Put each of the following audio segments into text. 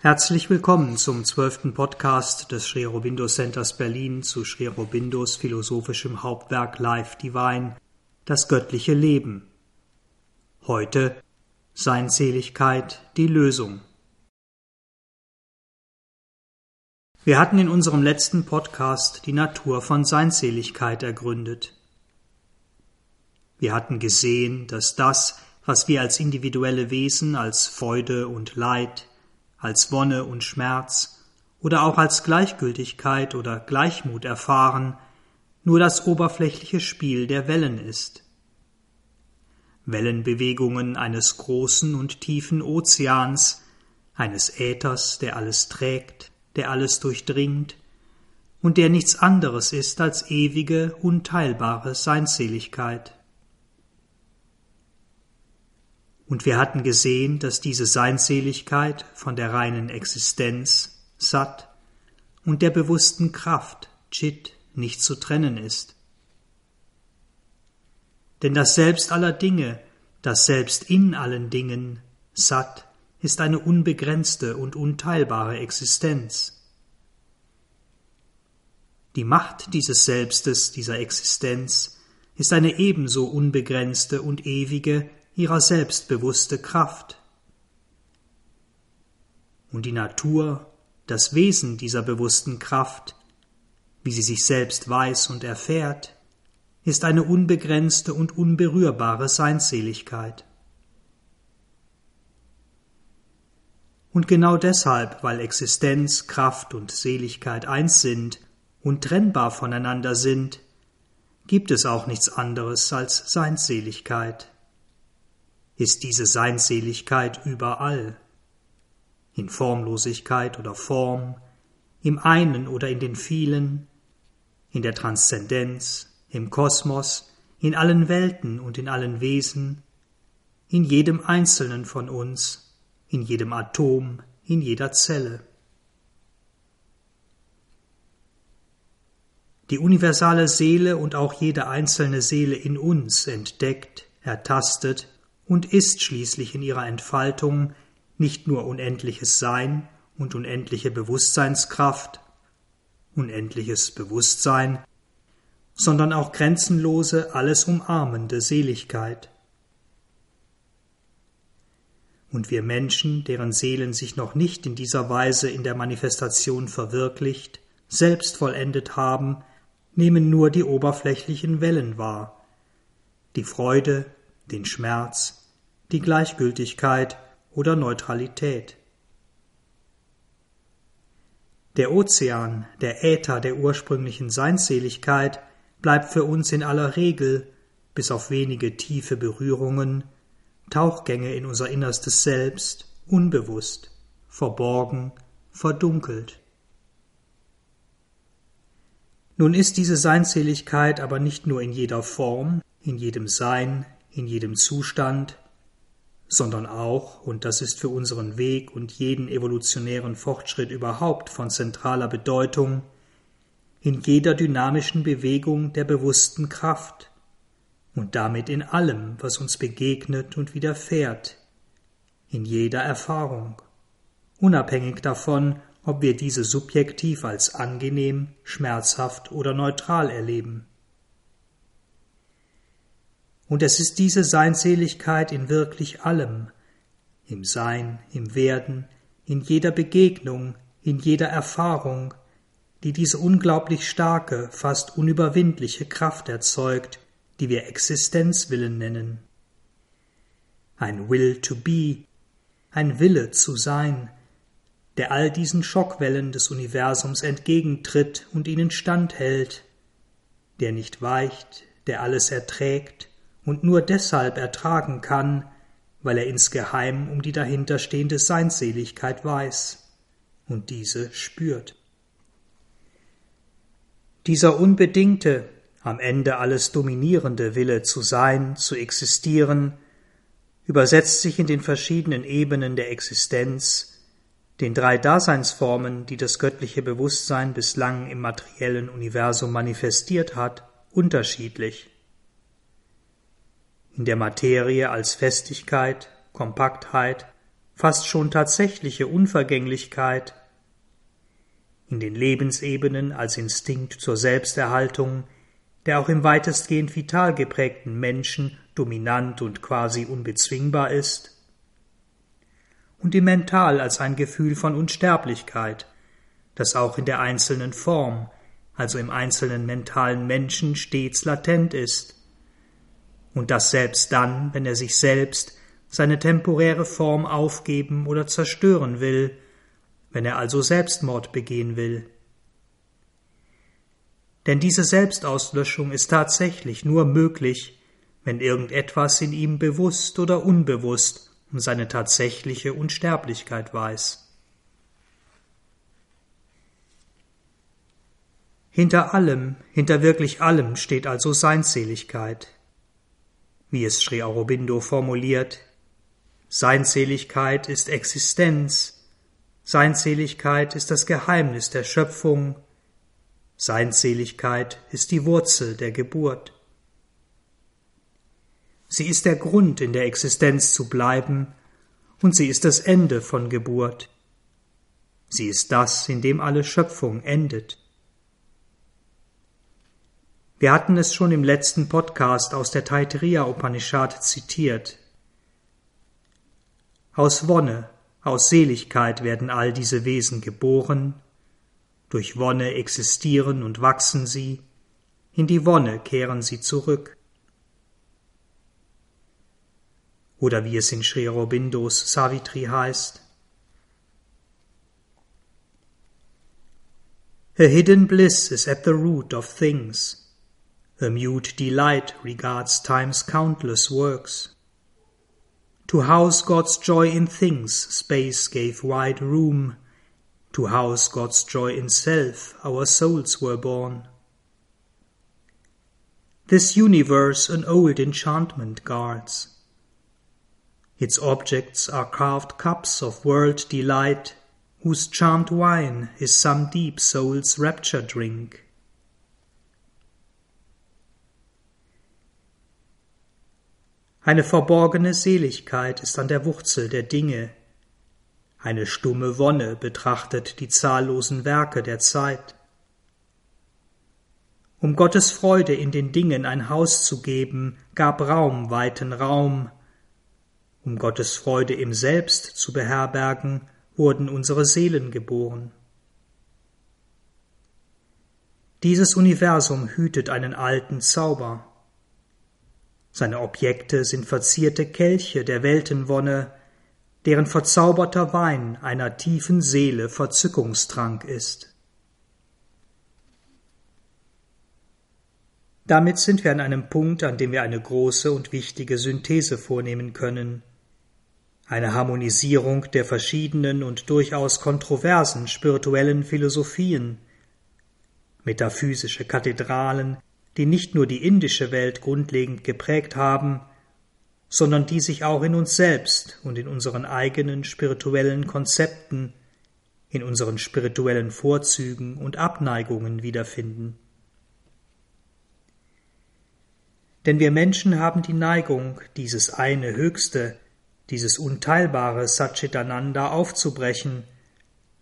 Herzlich willkommen zum zwölften Podcast des Sri Aurobindo Centers Berlin zu Sri Aurobindos philosophischem Hauptwerk Life Divine, das göttliche Leben. Heute Seinseligkeit, die Lösung. Wir hatten in unserem letzten Podcast die Natur von Seinseligkeit ergründet. Wir hatten gesehen, dass das, was wir als individuelle Wesen als Freude und Leid, als Wonne und Schmerz oder auch als Gleichgültigkeit oder Gleichmut erfahren, nur das oberflächliche Spiel der Wellen ist. Wellenbewegungen eines großen und tiefen Ozeans, eines Äthers, der alles trägt, der alles durchdringt und der nichts anderes ist als ewige, unteilbare Seinsseligkeit. Und wir hatten gesehen, dass diese Seinseligkeit von der reinen Existenz, Sat, und der bewussten Kraft, Chit, nicht zu trennen ist. Denn das Selbst aller Dinge, das Selbst in allen Dingen, Sat, ist eine unbegrenzte und unteilbare Existenz. Die Macht dieses Selbstes, dieser Existenz, ist eine ebenso unbegrenzte und ewige ihrer selbstbewusste Kraft. Und die Natur, das Wesen dieser bewussten Kraft, wie sie sich selbst weiß und erfährt, ist eine unbegrenzte und unberührbare Seinsseligkeit. Und genau deshalb, weil Existenz, Kraft und Seligkeit eins sind und trennbar voneinander sind, gibt es auch nichts anderes als Seinsseligkeit ist diese Seinsseligkeit überall, in Formlosigkeit oder Form, im einen oder in den vielen, in der Transzendenz, im Kosmos, in allen Welten und in allen Wesen, in jedem Einzelnen von uns, in jedem Atom, in jeder Zelle. Die universale Seele und auch jede einzelne Seele in uns entdeckt, ertastet, und ist schließlich in ihrer Entfaltung nicht nur unendliches Sein und unendliche Bewusstseinskraft, unendliches Bewusstsein, sondern auch grenzenlose, alles umarmende Seligkeit. Und wir Menschen, deren Seelen sich noch nicht in dieser Weise in der Manifestation verwirklicht, selbst vollendet haben, nehmen nur die oberflächlichen Wellen wahr, die Freude, den Schmerz, die Gleichgültigkeit oder Neutralität. Der Ozean, der Äther der ursprünglichen Seinsseligkeit, bleibt für uns in aller Regel, bis auf wenige tiefe Berührungen, Tauchgänge in unser innerstes Selbst, unbewusst, verborgen, verdunkelt. Nun ist diese Seinseligkeit aber nicht nur in jeder Form, in jedem Sein, in jedem Zustand, sondern auch, und das ist für unseren Weg und jeden evolutionären Fortschritt überhaupt von zentraler Bedeutung, in jeder dynamischen Bewegung der bewussten Kraft und damit in allem, was uns begegnet und widerfährt, in jeder Erfahrung, unabhängig davon, ob wir diese subjektiv als angenehm, schmerzhaft oder neutral erleben. Und es ist diese Seinseligkeit in wirklich allem, im Sein, im Werden, in jeder Begegnung, in jeder Erfahrung, die diese unglaublich starke, fast unüberwindliche Kraft erzeugt, die wir Existenzwillen nennen. Ein Will to be, ein Wille zu sein, der all diesen Schockwellen des Universums entgegentritt und ihnen standhält, der nicht weicht, der alles erträgt, und nur deshalb ertragen kann, weil er insgeheim um die dahinterstehende Seinsseligkeit weiß und diese spürt. Dieser unbedingte, am Ende alles dominierende Wille zu sein, zu existieren, übersetzt sich in den verschiedenen Ebenen der Existenz, den drei Daseinsformen, die das göttliche Bewusstsein bislang im materiellen Universum manifestiert hat, unterschiedlich in der Materie als Festigkeit, Kompaktheit, fast schon tatsächliche Unvergänglichkeit, in den Lebensebenen als Instinkt zur Selbsterhaltung, der auch im weitestgehend vital geprägten Menschen dominant und quasi unbezwingbar ist, und im Mental als ein Gefühl von Unsterblichkeit, das auch in der einzelnen Form, also im einzelnen mentalen Menschen stets latent ist, und das selbst dann, wenn er sich selbst seine temporäre Form aufgeben oder zerstören will, wenn er also Selbstmord begehen will. Denn diese Selbstauslöschung ist tatsächlich nur möglich, wenn irgendetwas in ihm bewusst oder unbewusst um seine tatsächliche Unsterblichkeit weiß. Hinter allem, hinter wirklich allem steht also Seinseligkeit. Wie es Sri Aurobindo formuliert, Seinseligkeit ist Existenz, Seinseligkeit ist das Geheimnis der Schöpfung, Seinseligkeit ist die Wurzel der Geburt. Sie ist der Grund, in der Existenz zu bleiben, und sie ist das Ende von Geburt. Sie ist das, in dem alle Schöpfung endet. Wir hatten es schon im letzten Podcast aus der Taittiriya Upanishad zitiert. Aus Wonne, aus Seligkeit werden all diese Wesen geboren, durch Wonne existieren und wachsen sie, in die Wonne kehren sie zurück. Oder wie es in Sri Aurobindos Savitri heißt, A hidden bliss is at the root of things. A mute delight regards time's countless works. To house God's joy in things, space gave wide room. To house God's joy in self, our souls were born. This universe an old enchantment guards. Its objects are carved cups of world delight, whose charmed wine is some deep soul's rapture drink. Eine verborgene Seligkeit ist an der Wurzel der Dinge. Eine stumme Wonne betrachtet die zahllosen Werke der Zeit. Um Gottes Freude in den Dingen ein Haus zu geben, gab Raum weiten Raum, um Gottes Freude im Selbst zu beherbergen, wurden unsere Seelen geboren. Dieses Universum hütet einen alten Zauber. Seine Objekte sind verzierte Kelche der Weltenwonne, deren verzauberter Wein einer tiefen Seele Verzückungstrank ist. Damit sind wir an einem Punkt, an dem wir eine große und wichtige Synthese vornehmen können eine Harmonisierung der verschiedenen und durchaus kontroversen spirituellen Philosophien, metaphysische Kathedralen, die nicht nur die indische Welt grundlegend geprägt haben, sondern die sich auch in uns selbst und in unseren eigenen spirituellen Konzepten, in unseren spirituellen Vorzügen und Abneigungen wiederfinden. Denn wir Menschen haben die Neigung, dieses eine Höchste, dieses unteilbare Satchitananda aufzubrechen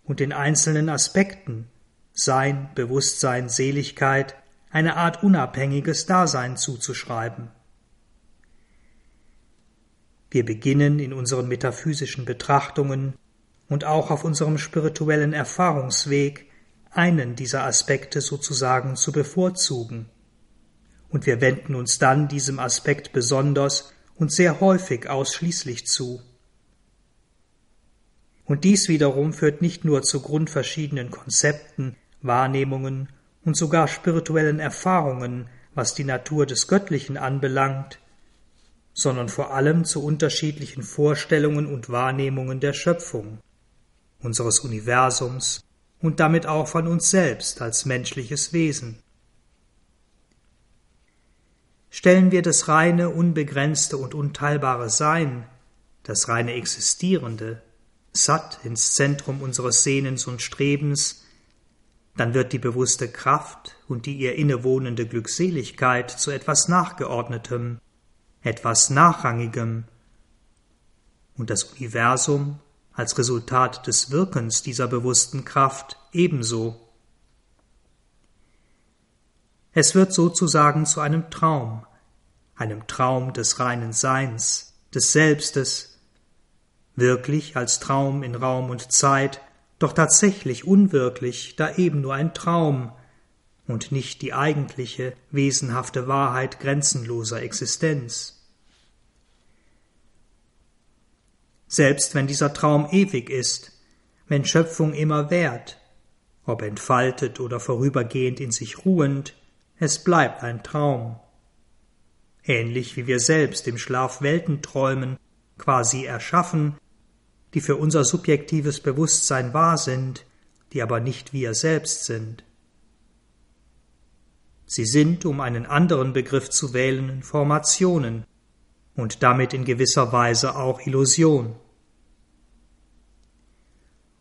und den einzelnen Aspekten Sein, Bewusstsein, Seligkeit eine Art unabhängiges Dasein zuzuschreiben. Wir beginnen in unseren metaphysischen Betrachtungen und auch auf unserem spirituellen Erfahrungsweg einen dieser Aspekte sozusagen zu bevorzugen, und wir wenden uns dann diesem Aspekt besonders und sehr häufig ausschließlich zu. Und dies wiederum führt nicht nur zu grundverschiedenen Konzepten, Wahrnehmungen und sogar spirituellen Erfahrungen, was die Natur des Göttlichen anbelangt, sondern vor allem zu unterschiedlichen Vorstellungen und Wahrnehmungen der Schöpfung, unseres Universums und damit auch von uns selbst als menschliches Wesen. Stellen wir das reine, unbegrenzte und unteilbare Sein, das reine Existierende, satt ins Zentrum unseres Sehnens und Strebens, dann wird die bewusste Kraft und die ihr innewohnende Glückseligkeit zu etwas Nachgeordnetem, etwas Nachrangigem, und das Universum als Resultat des Wirkens dieser bewussten Kraft ebenso. Es wird sozusagen zu einem Traum, einem Traum des reinen Seins, des Selbstes, wirklich als Traum in Raum und Zeit, doch tatsächlich unwirklich, da eben nur ein Traum und nicht die eigentliche, wesenhafte Wahrheit grenzenloser Existenz. Selbst wenn dieser Traum ewig ist, wenn Schöpfung immer währt, ob entfaltet oder vorübergehend in sich ruhend, es bleibt ein Traum. Ähnlich wie wir selbst im Schlaf Welten träumen, quasi erschaffen, die für unser subjektives Bewusstsein wahr sind, die aber nicht wir selbst sind. Sie sind, um einen anderen Begriff zu wählen, Formationen und damit in gewisser Weise auch Illusion.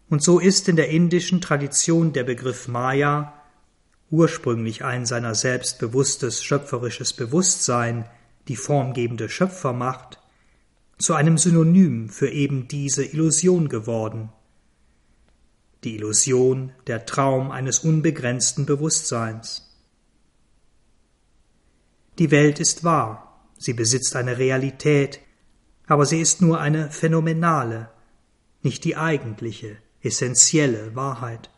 Und so ist in der indischen Tradition der Begriff Maya ursprünglich ein seiner selbst bewusstes schöpferisches Bewusstsein, die formgebende Schöpfermacht, zu einem Synonym für eben diese Illusion geworden. Die Illusion, der Traum eines unbegrenzten Bewusstseins. Die Welt ist wahr, sie besitzt eine Realität, aber sie ist nur eine phänomenale, nicht die eigentliche, essentielle Wahrheit.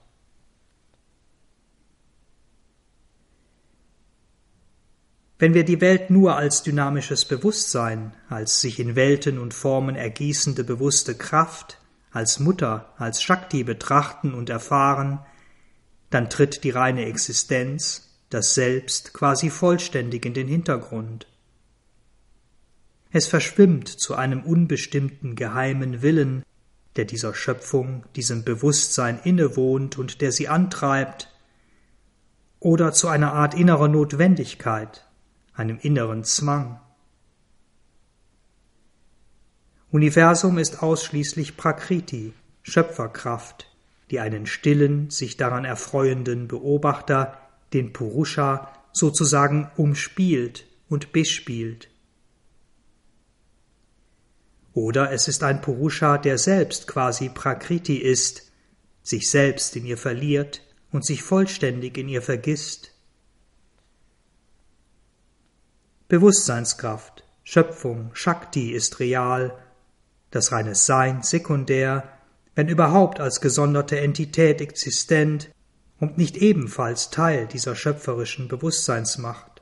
Wenn wir die Welt nur als dynamisches Bewusstsein, als sich in Welten und Formen ergießende bewusste Kraft, als Mutter, als Shakti betrachten und erfahren, dann tritt die reine Existenz, das Selbst quasi vollständig in den Hintergrund. Es verschwimmt zu einem unbestimmten geheimen Willen, der dieser Schöpfung, diesem Bewusstsein innewohnt und der sie antreibt, oder zu einer Art innerer Notwendigkeit, einem inneren Zwang. Universum ist ausschließlich Prakriti, Schöpferkraft, die einen stillen, sich daran erfreuenden Beobachter, den Purusha, sozusagen umspielt und bespielt. Oder es ist ein Purusha, der selbst quasi Prakriti ist, sich selbst in ihr verliert und sich vollständig in ihr vergisst, Bewusstseinskraft, Schöpfung, Shakti ist real, das reine Sein sekundär, wenn überhaupt als gesonderte Entität existent und nicht ebenfalls Teil dieser schöpferischen Bewusstseinsmacht.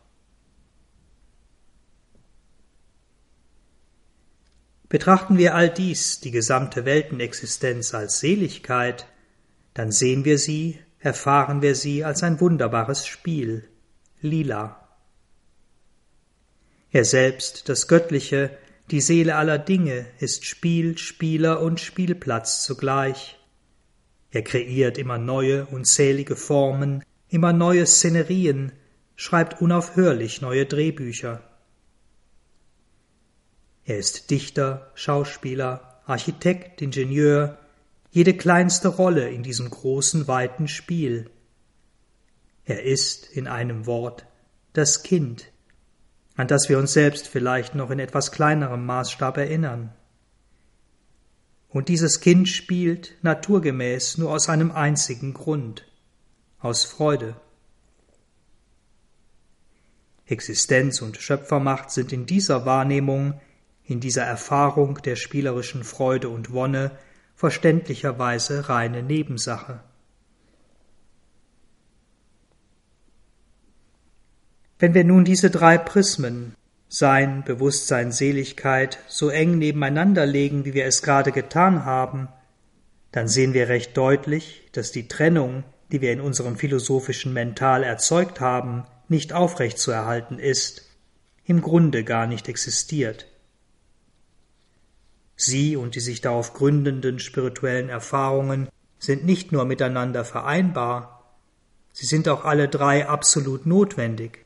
Betrachten wir all dies, die gesamte Weltenexistenz als Seligkeit, dann sehen wir sie, erfahren wir sie als ein wunderbares Spiel, lila. Er selbst, das Göttliche, die Seele aller Dinge, ist Spiel, Spieler und Spielplatz zugleich. Er kreiert immer neue, unzählige Formen, immer neue Szenerien, schreibt unaufhörlich neue Drehbücher. Er ist Dichter, Schauspieler, Architekt, Ingenieur, jede kleinste Rolle in diesem großen, weiten Spiel. Er ist, in einem Wort, das Kind, an das wir uns selbst vielleicht noch in etwas kleinerem Maßstab erinnern. Und dieses Kind spielt naturgemäß nur aus einem einzigen Grund, aus Freude. Existenz und Schöpfermacht sind in dieser Wahrnehmung, in dieser Erfahrung der spielerischen Freude und Wonne verständlicherweise reine Nebensache. Wenn wir nun diese drei Prismen Sein, Bewusstsein, Seligkeit so eng nebeneinander legen, wie wir es gerade getan haben, dann sehen wir recht deutlich, dass die Trennung, die wir in unserem philosophischen Mental erzeugt haben, nicht aufrechtzuerhalten ist, im Grunde gar nicht existiert. Sie und die sich darauf gründenden spirituellen Erfahrungen sind nicht nur miteinander vereinbar, sie sind auch alle drei absolut notwendig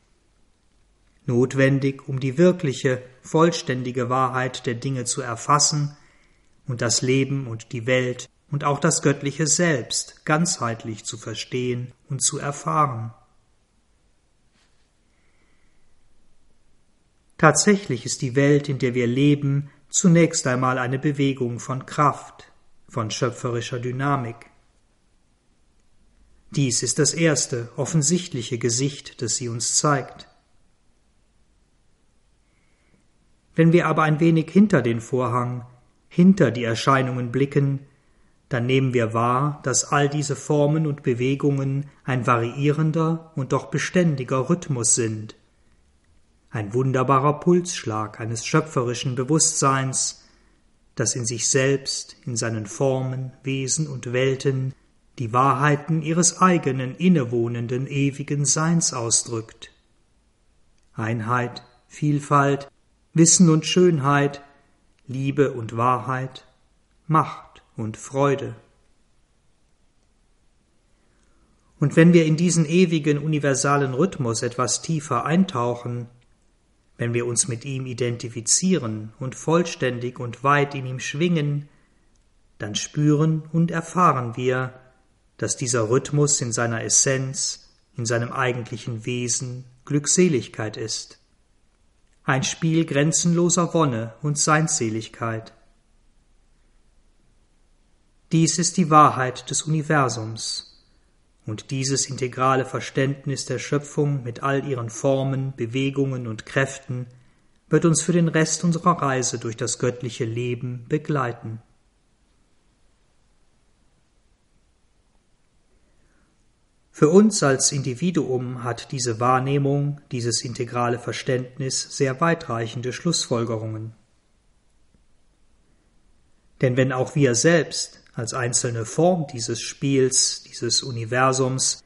notwendig, um die wirkliche, vollständige Wahrheit der Dinge zu erfassen und das Leben und die Welt und auch das göttliche Selbst ganzheitlich zu verstehen und zu erfahren. Tatsächlich ist die Welt, in der wir leben, zunächst einmal eine Bewegung von Kraft, von schöpferischer Dynamik. Dies ist das erste offensichtliche Gesicht, das sie uns zeigt. Wenn wir aber ein wenig hinter den Vorhang, hinter die Erscheinungen blicken, dann nehmen wir wahr, dass all diese Formen und Bewegungen ein variierender und doch beständiger Rhythmus sind, ein wunderbarer Pulsschlag eines schöpferischen Bewusstseins, das in sich selbst, in seinen Formen, Wesen und Welten die Wahrheiten ihres eigenen innewohnenden ewigen Seins ausdrückt. Einheit, Vielfalt, Wissen und Schönheit, Liebe und Wahrheit, Macht und Freude. Und wenn wir in diesen ewigen universalen Rhythmus etwas tiefer eintauchen, wenn wir uns mit ihm identifizieren und vollständig und weit in ihm schwingen, dann spüren und erfahren wir, dass dieser Rhythmus in seiner Essenz, in seinem eigentlichen Wesen Glückseligkeit ist. Ein Spiel grenzenloser Wonne und Seinsseligkeit. Dies ist die Wahrheit des Universums, und dieses integrale Verständnis der Schöpfung mit all ihren Formen, Bewegungen und Kräften wird uns für den Rest unserer Reise durch das göttliche Leben begleiten. Für uns als Individuum hat diese Wahrnehmung, dieses integrale Verständnis sehr weitreichende Schlussfolgerungen. Denn wenn auch wir selbst als einzelne Form dieses Spiels, dieses Universums,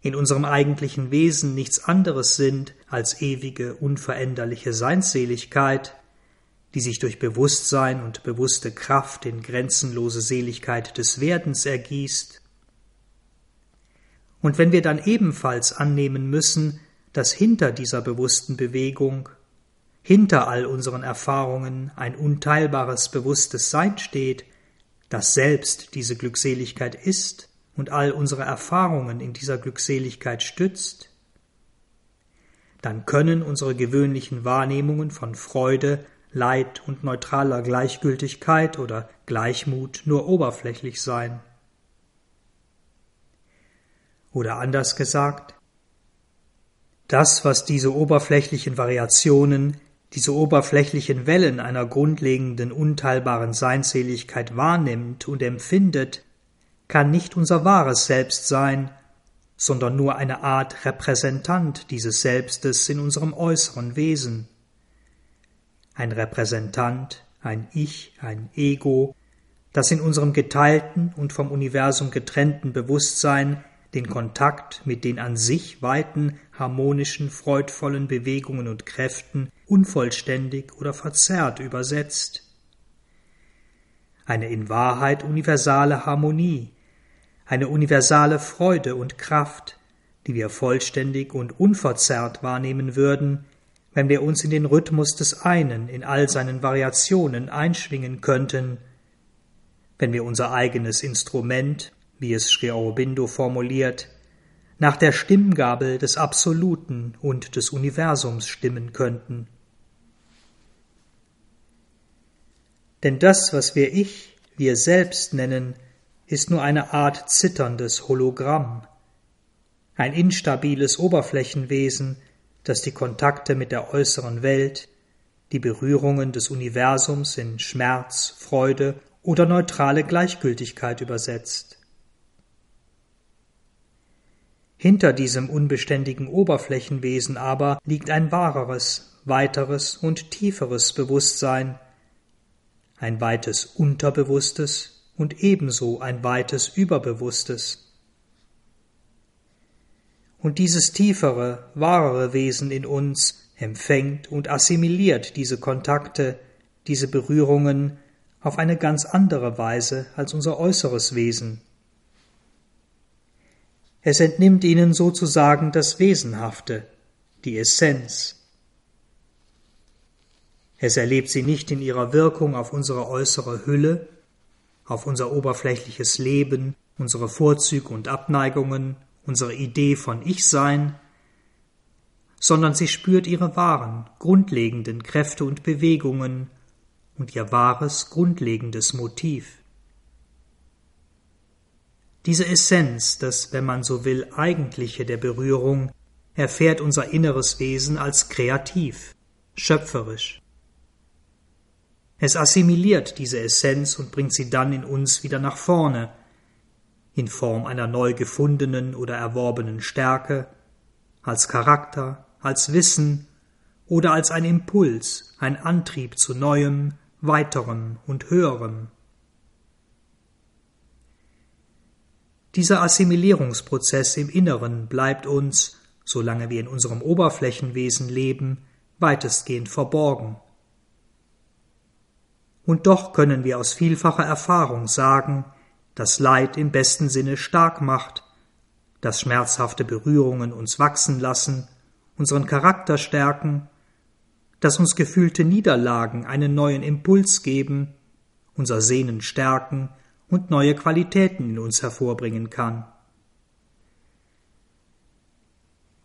in unserem eigentlichen Wesen nichts anderes sind als ewige, unveränderliche Seinsseligkeit, die sich durch Bewusstsein und bewusste Kraft in grenzenlose Seligkeit des Werdens ergießt. Und wenn wir dann ebenfalls annehmen müssen, dass hinter dieser bewussten Bewegung, hinter all unseren Erfahrungen ein unteilbares bewusstes Sein steht, das selbst diese Glückseligkeit ist und all unsere Erfahrungen in dieser Glückseligkeit stützt, dann können unsere gewöhnlichen Wahrnehmungen von Freude, Leid und neutraler Gleichgültigkeit oder Gleichmut nur oberflächlich sein. Oder anders gesagt, das, was diese oberflächlichen Variationen diese oberflächlichen Wellen einer grundlegenden unteilbaren Seinseligkeit wahrnimmt und empfindet, kann nicht unser wahres Selbst sein, sondern nur eine Art Repräsentant dieses Selbstes in unserem äußeren Wesen. Ein Repräsentant, ein Ich, ein Ego, das in unserem geteilten und vom Universum getrennten Bewusstsein den Kontakt mit den an sich weiten, harmonischen, freudvollen Bewegungen und Kräften unvollständig oder verzerrt übersetzt. Eine in Wahrheit universale Harmonie, eine universale Freude und Kraft, die wir vollständig und unverzerrt wahrnehmen würden, wenn wir uns in den Rhythmus des einen in all seinen Variationen einschwingen könnten, wenn wir unser eigenes Instrument wie es Sri Aurobindo formuliert, nach der Stimmgabel des Absoluten und des Universums stimmen könnten. Denn das, was wir Ich, wir selbst nennen, ist nur eine Art zitterndes Hologramm, ein instabiles Oberflächenwesen, das die Kontakte mit der äußeren Welt, die Berührungen des Universums in Schmerz, Freude oder neutrale Gleichgültigkeit übersetzt. Hinter diesem unbeständigen Oberflächenwesen aber liegt ein wahreres, weiteres und tieferes Bewusstsein, ein weites Unterbewusstes und ebenso ein weites Überbewusstes. Und dieses tiefere, wahrere Wesen in uns empfängt und assimiliert diese Kontakte, diese Berührungen auf eine ganz andere Weise als unser äußeres Wesen. Es entnimmt ihnen sozusagen das Wesenhafte, die Essenz. Es erlebt sie nicht in ihrer Wirkung auf unsere äußere Hülle, auf unser oberflächliches Leben, unsere Vorzüge und Abneigungen, unsere Idee von Ich-Sein, sondern sie spürt ihre wahren, grundlegenden Kräfte und Bewegungen und ihr wahres, grundlegendes Motiv. Diese Essenz, das, wenn man so will, eigentliche der Berührung, erfährt unser inneres Wesen als kreativ, schöpferisch. Es assimiliert diese Essenz und bringt sie dann in uns wieder nach vorne, in Form einer neu gefundenen oder erworbenen Stärke, als Charakter, als Wissen oder als ein Impuls, ein Antrieb zu Neuem, Weiterem und Höherem. Dieser Assimilierungsprozess im Inneren bleibt uns, solange wir in unserem Oberflächenwesen leben, weitestgehend verborgen. Und doch können wir aus vielfacher Erfahrung sagen, dass Leid im besten Sinne stark macht, dass schmerzhafte Berührungen uns wachsen lassen, unseren Charakter stärken, dass uns gefühlte Niederlagen einen neuen Impuls geben, unser Sehnen stärken und neue Qualitäten in uns hervorbringen kann.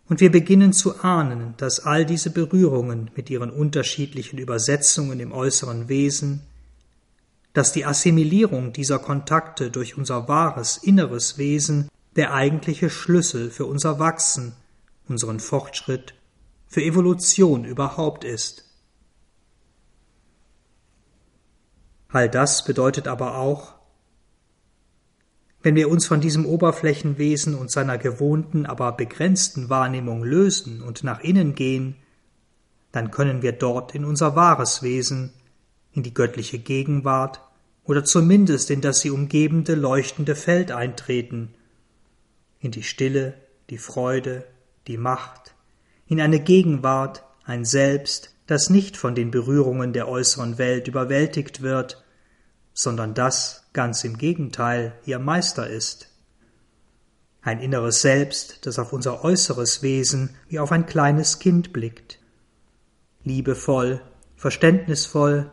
Und wir beginnen zu ahnen, dass all diese Berührungen mit ihren unterschiedlichen Übersetzungen im äußeren Wesen, dass die Assimilierung dieser Kontakte durch unser wahres inneres Wesen der eigentliche Schlüssel für unser Wachsen, unseren Fortschritt, für Evolution überhaupt ist. All das bedeutet aber auch, wenn wir uns von diesem Oberflächenwesen und seiner gewohnten, aber begrenzten Wahrnehmung lösen und nach innen gehen, dann können wir dort in unser wahres Wesen, in die göttliche Gegenwart oder zumindest in das sie umgebende leuchtende Feld eintreten, in die Stille, die Freude, die Macht, in eine Gegenwart, ein Selbst, das nicht von den Berührungen der äußeren Welt überwältigt wird, sondern das ganz im Gegenteil ihr Meister ist. Ein inneres Selbst, das auf unser äußeres Wesen wie auf ein kleines Kind blickt. Liebevoll, verständnisvoll,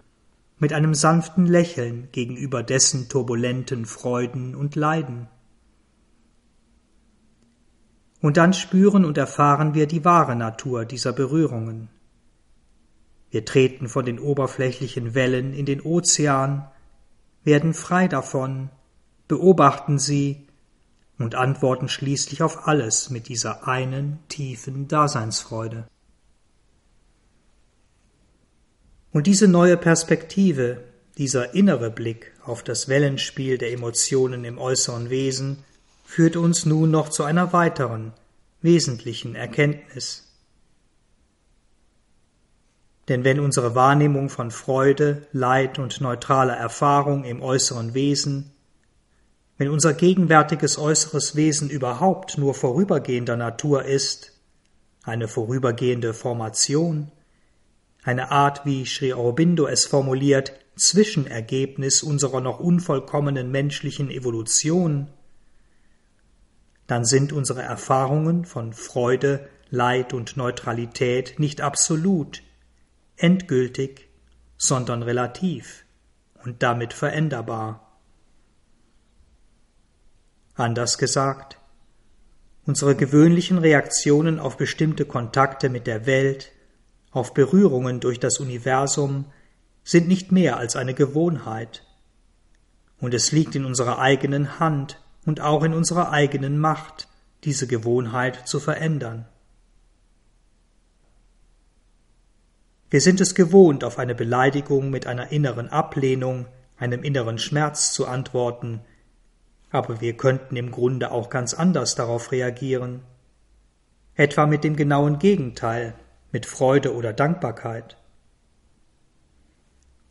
mit einem sanften Lächeln gegenüber dessen turbulenten Freuden und Leiden. Und dann spüren und erfahren wir die wahre Natur dieser Berührungen. Wir treten von den oberflächlichen Wellen in den Ozean, werden frei davon, beobachten sie und antworten schließlich auf alles mit dieser einen tiefen Daseinsfreude. Und diese neue Perspektive, dieser innere Blick auf das Wellenspiel der Emotionen im äußeren Wesen, führt uns nun noch zu einer weiteren, wesentlichen Erkenntnis. Denn wenn unsere Wahrnehmung von Freude, Leid und neutraler Erfahrung im äußeren Wesen, wenn unser gegenwärtiges äußeres Wesen überhaupt nur vorübergehender Natur ist, eine vorübergehende Formation, eine Art, wie Sri Aurobindo es formuliert, Zwischenergebnis unserer noch unvollkommenen menschlichen Evolution, dann sind unsere Erfahrungen von Freude, Leid und Neutralität nicht absolut, endgültig, sondern relativ und damit veränderbar. Anders gesagt, unsere gewöhnlichen Reaktionen auf bestimmte Kontakte mit der Welt, auf Berührungen durch das Universum sind nicht mehr als eine Gewohnheit, und es liegt in unserer eigenen Hand und auch in unserer eigenen Macht, diese Gewohnheit zu verändern. Wir sind es gewohnt, auf eine Beleidigung mit einer inneren Ablehnung, einem inneren Schmerz zu antworten, aber wir könnten im Grunde auch ganz anders darauf reagieren, etwa mit dem genauen Gegenteil, mit Freude oder Dankbarkeit.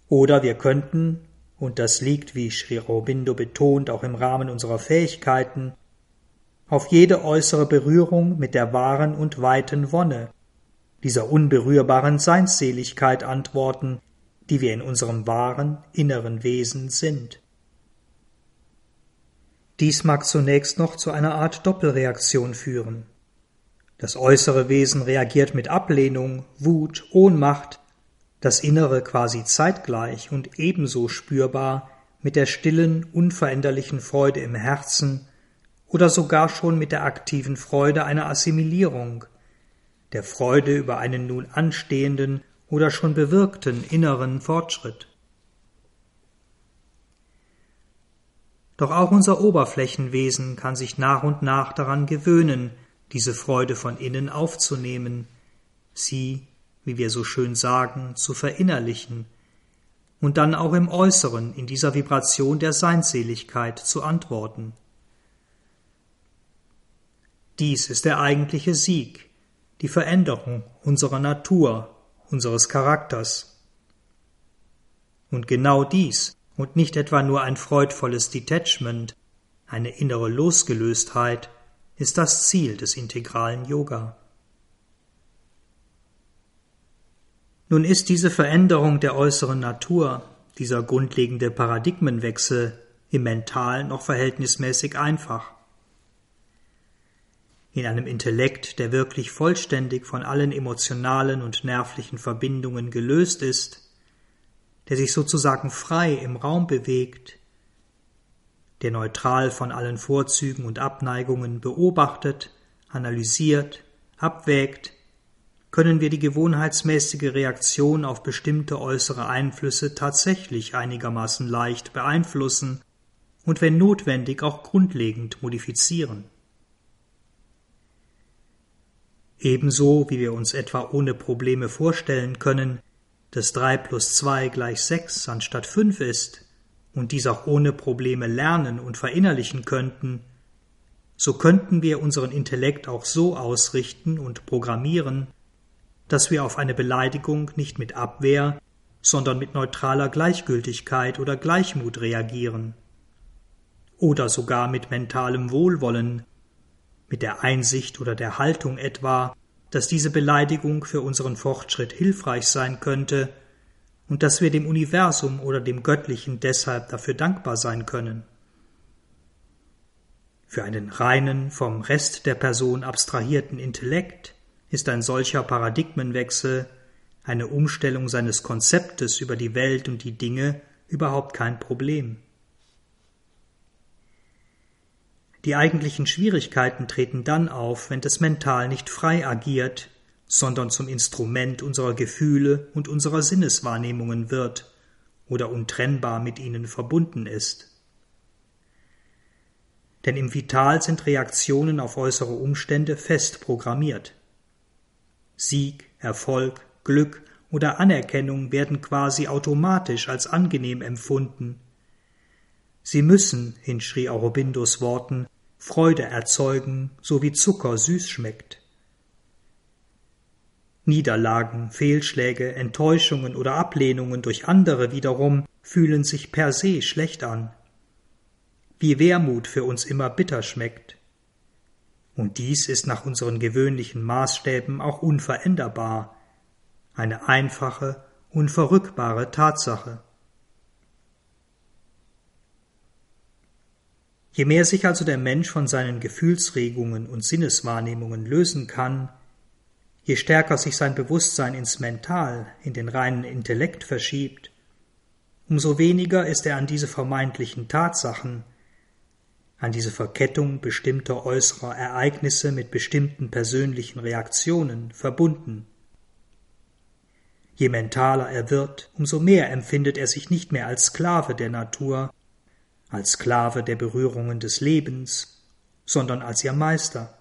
Oder wir könnten, und das liegt, wie Sri Aurobindo betont, auch im Rahmen unserer Fähigkeiten, auf jede äußere Berührung mit der wahren und weiten Wonne, dieser unberührbaren Seinsseligkeit antworten, die wir in unserem wahren inneren Wesen sind. Dies mag zunächst noch zu einer Art Doppelreaktion führen. Das äußere Wesen reagiert mit Ablehnung, Wut, Ohnmacht, das Innere quasi zeitgleich und ebenso spürbar mit der stillen, unveränderlichen Freude im Herzen oder sogar schon mit der aktiven Freude einer Assimilierung, der Freude über einen nun anstehenden oder schon bewirkten inneren Fortschritt. Doch auch unser Oberflächenwesen kann sich nach und nach daran gewöhnen, diese Freude von innen aufzunehmen, sie, wie wir so schön sagen, zu verinnerlichen und dann auch im Äußeren in dieser Vibration der Seinseligkeit zu antworten. Dies ist der eigentliche Sieg, die Veränderung unserer Natur, unseres Charakters. Und genau dies und nicht etwa nur ein freudvolles Detachment, eine innere Losgelöstheit, ist das Ziel des integralen Yoga. Nun ist diese Veränderung der äußeren Natur, dieser grundlegende Paradigmenwechsel im Mental noch verhältnismäßig einfach. In einem Intellekt, der wirklich vollständig von allen emotionalen und nervlichen Verbindungen gelöst ist, der sich sozusagen frei im Raum bewegt, der neutral von allen Vorzügen und Abneigungen beobachtet, analysiert, abwägt, können wir die gewohnheitsmäßige Reaktion auf bestimmte äußere Einflüsse tatsächlich einigermaßen leicht beeinflussen und wenn notwendig auch grundlegend modifizieren. Ebenso wie wir uns etwa ohne Probleme vorstellen können, dass 3 plus 2 gleich 6 anstatt 5 ist und dies auch ohne Probleme lernen und verinnerlichen könnten, so könnten wir unseren Intellekt auch so ausrichten und programmieren, dass wir auf eine Beleidigung nicht mit Abwehr, sondern mit neutraler Gleichgültigkeit oder Gleichmut reagieren. Oder sogar mit mentalem Wohlwollen, mit der Einsicht oder der Haltung etwa, dass diese Beleidigung für unseren Fortschritt hilfreich sein könnte und dass wir dem Universum oder dem Göttlichen deshalb dafür dankbar sein können. Für einen reinen, vom Rest der Person abstrahierten Intellekt ist ein solcher Paradigmenwechsel, eine Umstellung seines Konzeptes über die Welt und die Dinge überhaupt kein Problem. Die eigentlichen Schwierigkeiten treten dann auf, wenn das Mental nicht frei agiert, sondern zum Instrument unserer Gefühle und unserer Sinneswahrnehmungen wird oder untrennbar mit ihnen verbunden ist. Denn im Vital sind Reaktionen auf äußere Umstände fest programmiert. Sieg, Erfolg, Glück oder Anerkennung werden quasi automatisch als angenehm empfunden. Sie müssen, in Sri Aurobindos Worten, Freude erzeugen, so wie Zucker süß schmeckt. Niederlagen, Fehlschläge, Enttäuschungen oder Ablehnungen durch andere wiederum fühlen sich per se schlecht an. Wie Wermut für uns immer bitter schmeckt. Und dies ist nach unseren gewöhnlichen Maßstäben auch unveränderbar, eine einfache, unverrückbare Tatsache. Je mehr sich also der Mensch von seinen Gefühlsregungen und Sinneswahrnehmungen lösen kann, je stärker sich sein Bewusstsein ins Mental, in den reinen Intellekt verschiebt, umso weniger ist er an diese vermeintlichen Tatsachen, an diese Verkettung bestimmter äußerer Ereignisse mit bestimmten persönlichen Reaktionen verbunden. Je mentaler er wird, umso mehr empfindet er sich nicht mehr als Sklave der Natur, als Sklave der Berührungen des Lebens, sondern als ihr Meister.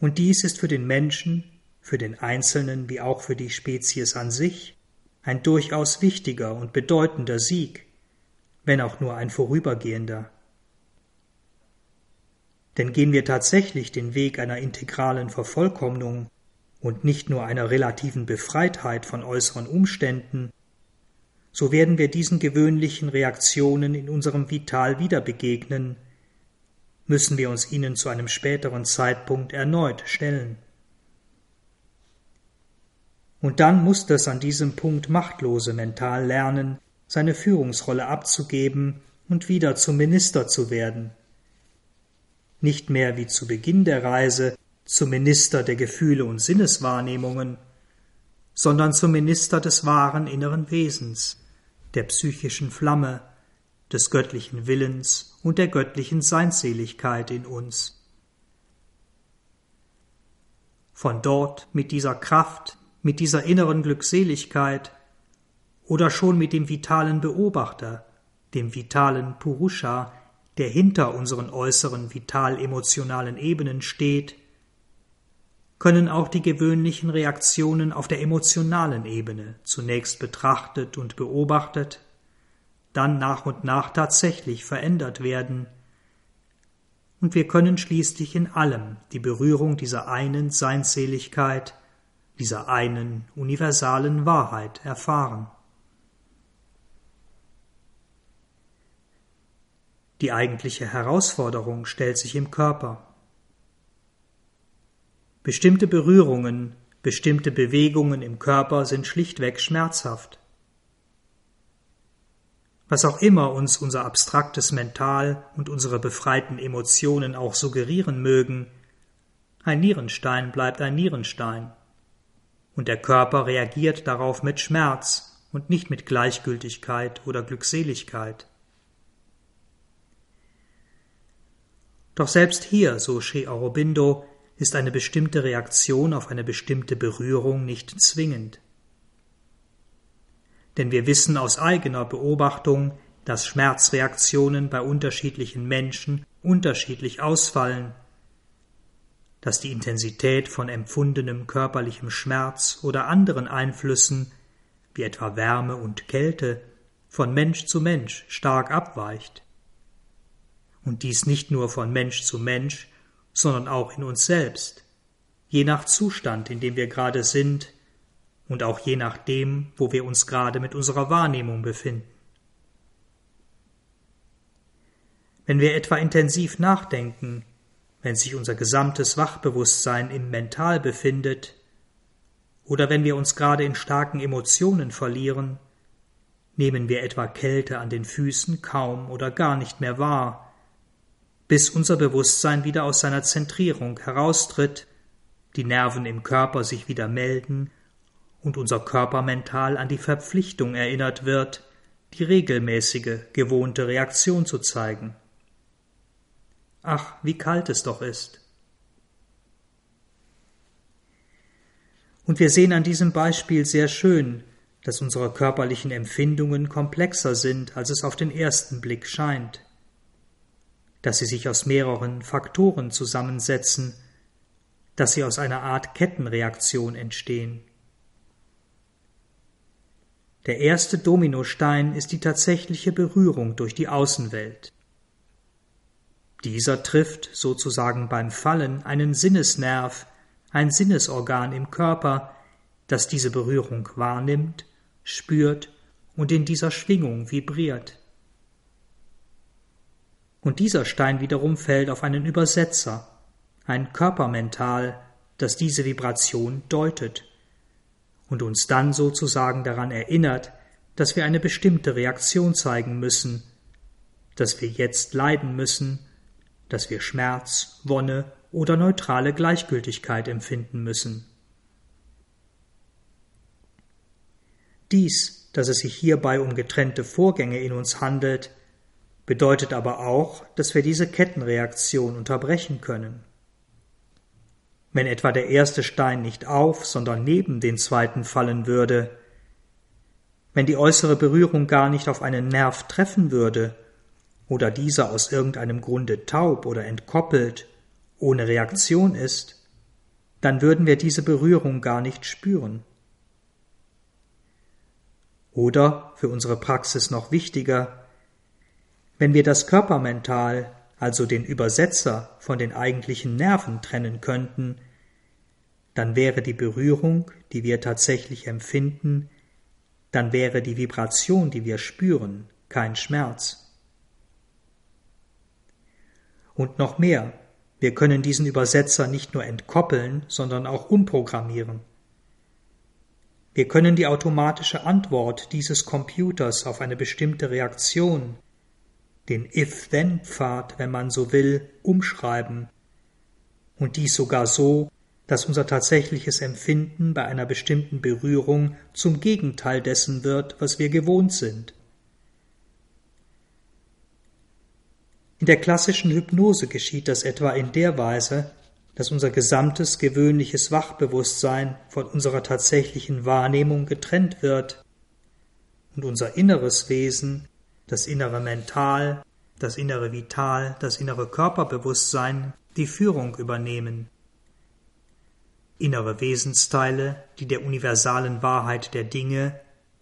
Und dies ist für den Menschen, für den Einzelnen wie auch für die Spezies an sich ein durchaus wichtiger und bedeutender Sieg, wenn auch nur ein vorübergehender. Denn gehen wir tatsächlich den Weg einer integralen Vervollkommnung und nicht nur einer relativen Befreitheit von äußeren Umständen, so werden wir diesen gewöhnlichen Reaktionen in unserem Vital wieder begegnen, müssen wir uns ihnen zu einem späteren Zeitpunkt erneut stellen. Und dann muss das an diesem Punkt machtlose Mental lernen, seine Führungsrolle abzugeben und wieder zum Minister zu werden. Nicht mehr wie zu Beginn der Reise zum Minister der Gefühle und Sinneswahrnehmungen, sondern zum Minister des wahren inneren Wesens, der psychischen Flamme, des göttlichen Willens und der göttlichen Seinsseligkeit in uns. Von dort mit dieser Kraft, mit dieser inneren Glückseligkeit oder schon mit dem vitalen Beobachter, dem vitalen Purusha, der hinter unseren äußeren vital-emotionalen Ebenen steht, können auch die gewöhnlichen Reaktionen auf der emotionalen Ebene zunächst betrachtet und beobachtet, dann nach und nach tatsächlich verändert werden, und wir können schließlich in allem die Berührung dieser einen Seinsseligkeit, dieser einen universalen Wahrheit erfahren. Die eigentliche Herausforderung stellt sich im Körper. Bestimmte Berührungen, bestimmte Bewegungen im Körper sind schlichtweg schmerzhaft. Was auch immer uns unser abstraktes Mental und unsere befreiten Emotionen auch suggerieren mögen, ein Nierenstein bleibt ein Nierenstein. Und der Körper reagiert darauf mit Schmerz und nicht mit Gleichgültigkeit oder Glückseligkeit. Doch selbst hier, so Sri Aurobindo, ist eine bestimmte Reaktion auf eine bestimmte Berührung nicht zwingend. Denn wir wissen aus eigener Beobachtung, dass Schmerzreaktionen bei unterschiedlichen Menschen unterschiedlich ausfallen, dass die Intensität von empfundenem körperlichem Schmerz oder anderen Einflüssen, wie etwa Wärme und Kälte, von Mensch zu Mensch stark abweicht und dies nicht nur von Mensch zu Mensch, sondern auch in uns selbst, je nach Zustand, in dem wir gerade sind und auch je nachdem, wo wir uns gerade mit unserer Wahrnehmung befinden. Wenn wir etwa intensiv nachdenken, wenn sich unser gesamtes Wachbewusstsein im Mental befindet, oder wenn wir uns gerade in starken Emotionen verlieren, nehmen wir etwa Kälte an den Füßen kaum oder gar nicht mehr wahr, bis unser Bewusstsein wieder aus seiner Zentrierung heraustritt, die Nerven im Körper sich wieder melden und unser Körper mental an die Verpflichtung erinnert wird, die regelmäßige, gewohnte Reaktion zu zeigen. Ach, wie kalt es doch ist. Und wir sehen an diesem Beispiel sehr schön, dass unsere körperlichen Empfindungen komplexer sind, als es auf den ersten Blick scheint dass sie sich aus mehreren Faktoren zusammensetzen, dass sie aus einer Art Kettenreaktion entstehen. Der erste Dominostein ist die tatsächliche Berührung durch die Außenwelt. Dieser trifft sozusagen beim Fallen einen Sinnesnerv, ein Sinnesorgan im Körper, das diese Berührung wahrnimmt, spürt und in dieser Schwingung vibriert. Und dieser Stein wiederum fällt auf einen Übersetzer, ein Körpermental, das diese Vibration deutet und uns dann sozusagen daran erinnert, dass wir eine bestimmte Reaktion zeigen müssen, dass wir jetzt leiden müssen, dass wir Schmerz, Wonne oder neutrale Gleichgültigkeit empfinden müssen. Dies, dass es sich hierbei um getrennte Vorgänge in uns handelt, bedeutet aber auch, dass wir diese Kettenreaktion unterbrechen können. Wenn etwa der erste Stein nicht auf, sondern neben den zweiten fallen würde, wenn die äußere Berührung gar nicht auf einen Nerv treffen würde, oder dieser aus irgendeinem Grunde taub oder entkoppelt, ohne Reaktion ist, dann würden wir diese Berührung gar nicht spüren. Oder, für unsere Praxis noch wichtiger, wenn wir das Körpermental, also den Übersetzer, von den eigentlichen Nerven trennen könnten, dann wäre die Berührung, die wir tatsächlich empfinden, dann wäre die Vibration, die wir spüren, kein Schmerz. Und noch mehr, wir können diesen Übersetzer nicht nur entkoppeln, sondern auch umprogrammieren. Wir können die automatische Antwort dieses Computers auf eine bestimmte Reaktion, den If-Then-Pfad, wenn man so will, umschreiben. Und dies sogar so, dass unser tatsächliches Empfinden bei einer bestimmten Berührung zum Gegenteil dessen wird, was wir gewohnt sind. In der klassischen Hypnose geschieht das etwa in der Weise, dass unser gesamtes gewöhnliches Wachbewusstsein von unserer tatsächlichen Wahrnehmung getrennt wird und unser inneres Wesen das innere Mental, das innere Vital, das innere Körperbewusstsein die Führung übernehmen. Innere Wesensteile, die der universalen Wahrheit der Dinge,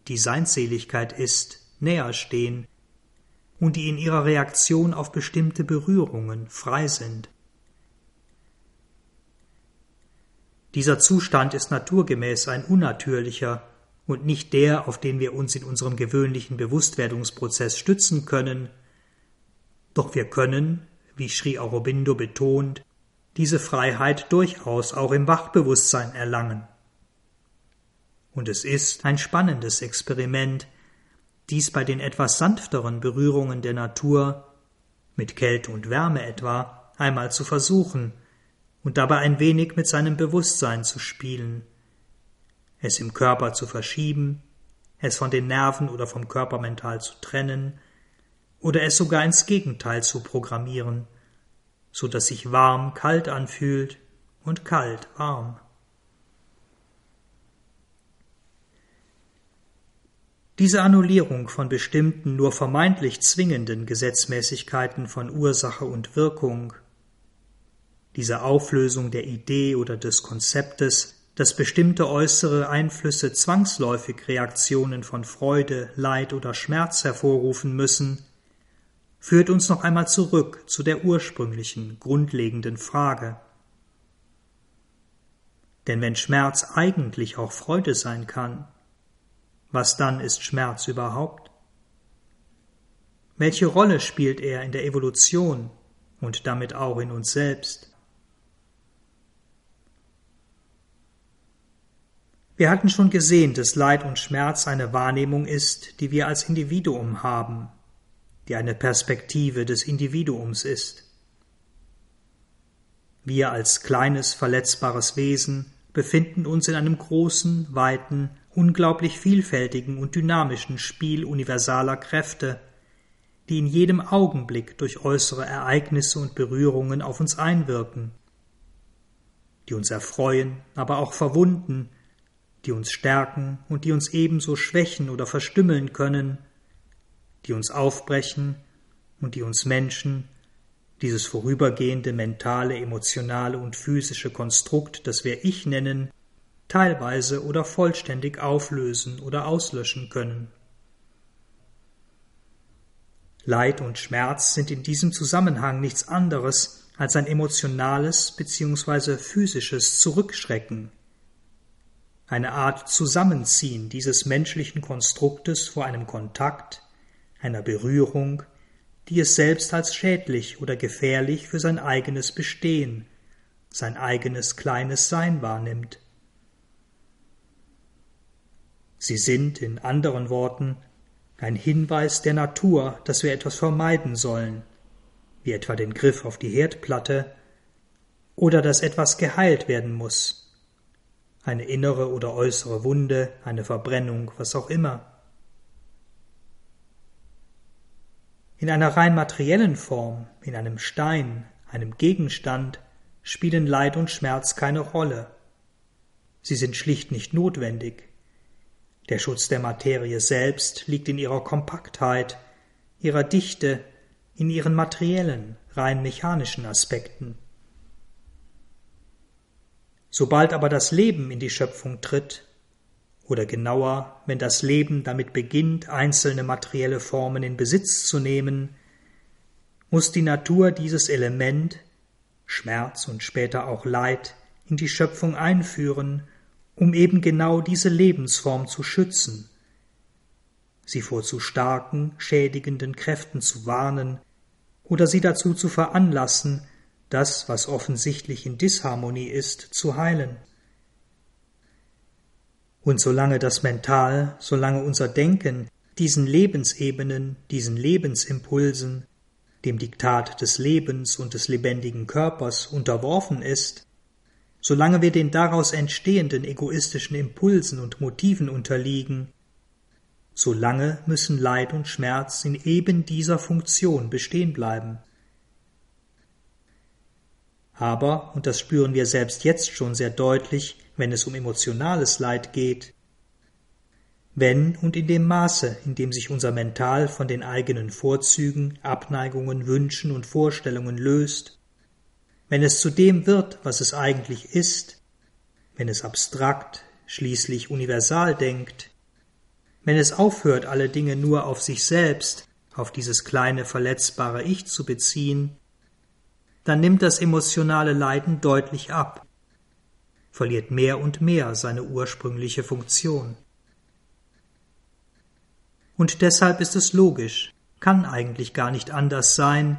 die Seinseligkeit ist, näher stehen und die in ihrer Reaktion auf bestimmte Berührungen frei sind. Dieser Zustand ist naturgemäß ein unnatürlicher und nicht der, auf den wir uns in unserem gewöhnlichen Bewusstwerdungsprozess stützen können, doch wir können, wie Sri Aurobindo betont, diese Freiheit durchaus auch im Wachbewusstsein erlangen. Und es ist ein spannendes Experiment, dies bei den etwas sanfteren Berührungen der Natur, mit Kälte und Wärme etwa, einmal zu versuchen und dabei ein wenig mit seinem Bewusstsein zu spielen, es im Körper zu verschieben, es von den Nerven oder vom Körpermental zu trennen, oder es sogar ins Gegenteil zu programmieren, so dass sich warm kalt anfühlt und kalt warm. Diese Annullierung von bestimmten nur vermeintlich zwingenden Gesetzmäßigkeiten von Ursache und Wirkung, diese Auflösung der Idee oder des Konzeptes, dass bestimmte äußere Einflüsse zwangsläufig Reaktionen von Freude, Leid oder Schmerz hervorrufen müssen, führt uns noch einmal zurück zu der ursprünglichen, grundlegenden Frage. Denn wenn Schmerz eigentlich auch Freude sein kann, was dann ist Schmerz überhaupt? Welche Rolle spielt er in der Evolution und damit auch in uns selbst? Wir hatten schon gesehen, dass Leid und Schmerz eine Wahrnehmung ist, die wir als Individuum haben, die eine Perspektive des Individuums ist. Wir als kleines, verletzbares Wesen befinden uns in einem großen, weiten, unglaublich vielfältigen und dynamischen Spiel universaler Kräfte, die in jedem Augenblick durch äußere Ereignisse und Berührungen auf uns einwirken, die uns erfreuen, aber auch verwunden, die uns stärken und die uns ebenso schwächen oder verstümmeln können, die uns aufbrechen und die uns Menschen, dieses vorübergehende mentale, emotionale und physische Konstrukt, das wir Ich nennen, teilweise oder vollständig auflösen oder auslöschen können. Leid und Schmerz sind in diesem Zusammenhang nichts anderes als ein emotionales bzw. physisches Zurückschrecken, eine Art Zusammenziehen dieses menschlichen Konstruktes vor einem Kontakt, einer Berührung, die es selbst als schädlich oder gefährlich für sein eigenes Bestehen, sein eigenes kleines Sein wahrnimmt. Sie sind, in anderen Worten, ein Hinweis der Natur, dass wir etwas vermeiden sollen, wie etwa den Griff auf die Herdplatte, oder dass etwas geheilt werden muss, eine innere oder äußere Wunde, eine Verbrennung, was auch immer. In einer rein materiellen Form, in einem Stein, einem Gegenstand, spielen Leid und Schmerz keine Rolle. Sie sind schlicht nicht notwendig. Der Schutz der Materie selbst liegt in ihrer Kompaktheit, ihrer Dichte, in ihren materiellen, rein mechanischen Aspekten. Sobald aber das Leben in die Schöpfung tritt, oder genauer, wenn das Leben damit beginnt, einzelne materielle Formen in Besitz zu nehmen, muss die Natur dieses Element, Schmerz und später auch Leid, in die Schöpfung einführen um eben genau diese Lebensform zu schützen, sie vor zu starken, schädigenden Kräften zu warnen oder sie dazu zu veranlassen, das, was offensichtlich in Disharmonie ist, zu heilen. Und solange das Mental, solange unser Denken diesen Lebensebenen, diesen Lebensimpulsen, dem Diktat des Lebens und des lebendigen Körpers unterworfen ist, solange wir den daraus entstehenden egoistischen Impulsen und Motiven unterliegen, solange müssen Leid und Schmerz in eben dieser Funktion bestehen bleiben. Aber, und das spüren wir selbst jetzt schon sehr deutlich, wenn es um emotionales Leid geht, wenn und in dem Maße, in dem sich unser Mental von den eigenen Vorzügen, Abneigungen, Wünschen und Vorstellungen löst, wenn es zu dem wird, was es eigentlich ist, wenn es abstrakt, schließlich universal denkt, wenn es aufhört, alle Dinge nur auf sich selbst, auf dieses kleine verletzbare Ich zu beziehen, dann nimmt das emotionale Leiden deutlich ab, verliert mehr und mehr seine ursprüngliche Funktion. Und deshalb ist es logisch, kann eigentlich gar nicht anders sein,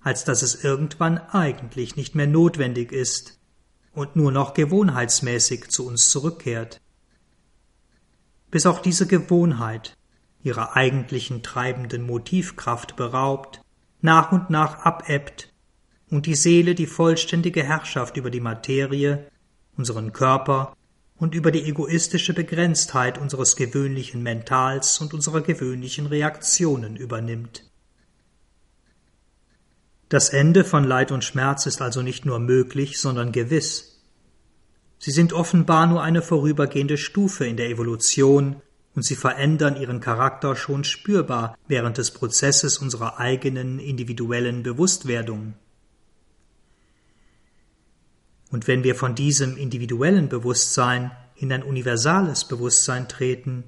als dass es irgendwann eigentlich nicht mehr notwendig ist und nur noch gewohnheitsmäßig zu uns zurückkehrt. Bis auch diese Gewohnheit, ihrer eigentlichen treibenden Motivkraft beraubt, nach und nach abebbt und die Seele die vollständige Herrschaft über die Materie, unseren Körper und über die egoistische Begrenztheit unseres gewöhnlichen Mentals und unserer gewöhnlichen Reaktionen übernimmt. Das Ende von Leid und Schmerz ist also nicht nur möglich, sondern gewiss. Sie sind offenbar nur eine vorübergehende Stufe in der Evolution, und sie verändern ihren Charakter schon spürbar während des Prozesses unserer eigenen individuellen Bewusstwerdung. Und wenn wir von diesem individuellen Bewusstsein in ein universales Bewusstsein treten,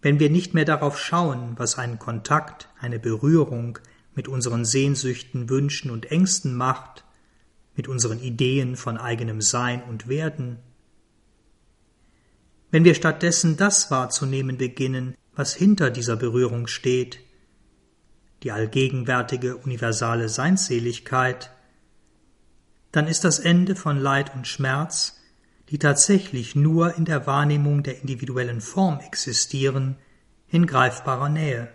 wenn wir nicht mehr darauf schauen, was ein Kontakt, eine Berührung mit unseren Sehnsüchten, Wünschen und Ängsten macht, mit unseren Ideen von eigenem Sein und Werden, wenn wir stattdessen das wahrzunehmen beginnen, was hinter dieser Berührung steht, die allgegenwärtige universale Seinsseligkeit, dann ist das Ende von Leid und Schmerz, die tatsächlich nur in der Wahrnehmung der individuellen Form existieren, in greifbarer Nähe.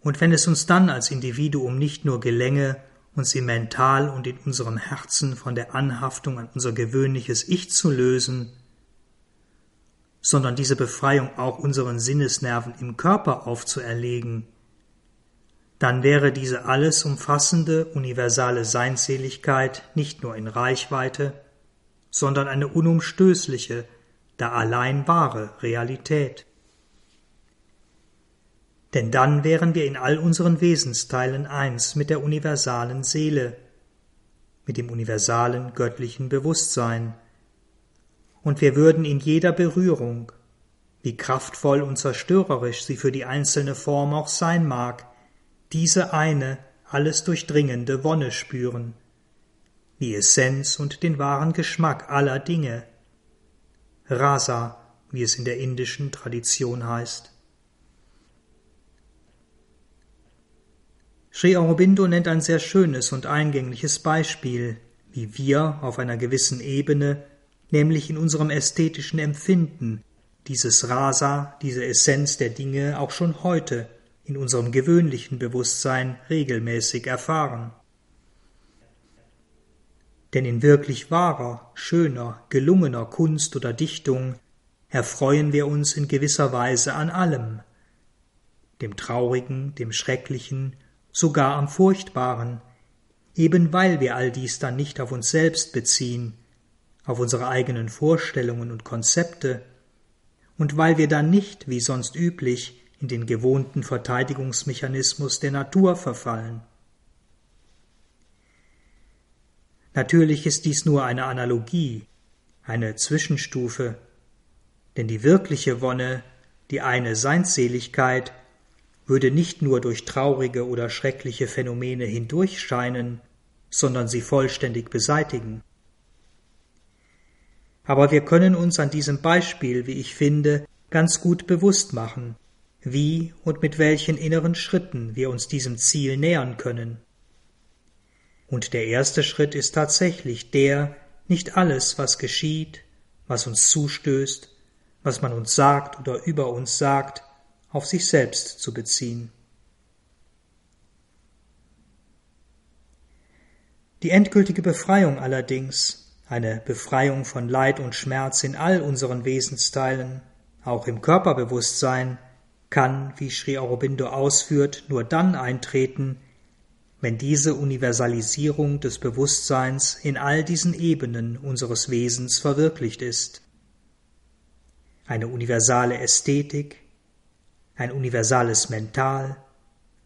Und wenn es uns dann als Individuum nicht nur gelänge, uns im Mental und in unserem Herzen von der Anhaftung an unser gewöhnliches Ich zu lösen, sondern diese Befreiung auch unseren Sinnesnerven im Körper aufzuerlegen, dann wäre diese alles umfassende universale Seinsseligkeit nicht nur in Reichweite, sondern eine unumstößliche, da allein wahre Realität. Denn dann wären wir in all unseren Wesensteilen eins mit der universalen Seele, mit dem universalen göttlichen Bewusstsein, und wir würden in jeder Berührung, wie kraftvoll und zerstörerisch sie für die einzelne Form auch sein mag, diese eine alles durchdringende Wonne spüren, die Essenz und den wahren Geschmack aller Dinge. Rasa, wie es in der indischen Tradition heißt. Sri Aurobindo nennt ein sehr schönes und eingängliches Beispiel, wie wir auf einer gewissen Ebene, nämlich in unserem ästhetischen Empfinden, dieses Rasa, diese Essenz der Dinge auch schon heute in unserem gewöhnlichen Bewusstsein regelmäßig erfahren. Denn in wirklich wahrer, schöner, gelungener Kunst oder Dichtung erfreuen wir uns in gewisser Weise an allem, dem Traurigen, dem Schrecklichen, sogar am Furchtbaren, eben weil wir all dies dann nicht auf uns selbst beziehen, auf unsere eigenen Vorstellungen und Konzepte, und weil wir dann nicht, wie sonst üblich, in den gewohnten Verteidigungsmechanismus der Natur verfallen. Natürlich ist dies nur eine Analogie, eine Zwischenstufe, denn die wirkliche Wonne, die eine Seinsseligkeit, würde nicht nur durch traurige oder schreckliche Phänomene hindurchscheinen, sondern sie vollständig beseitigen. Aber wir können uns an diesem Beispiel, wie ich finde, ganz gut bewusst machen, wie und mit welchen inneren Schritten wir uns diesem Ziel nähern können. Und der erste Schritt ist tatsächlich der, nicht alles, was geschieht, was uns zustößt, was man uns sagt oder über uns sagt, auf sich selbst zu beziehen. Die endgültige Befreiung allerdings, eine Befreiung von Leid und Schmerz in all unseren Wesensteilen, auch im Körperbewusstsein, kann, wie Sri Aurobindo ausführt, nur dann eintreten, wenn diese Universalisierung des Bewusstseins in all diesen Ebenen unseres Wesens verwirklicht ist. eine universale Ästhetik, ein universales Mental,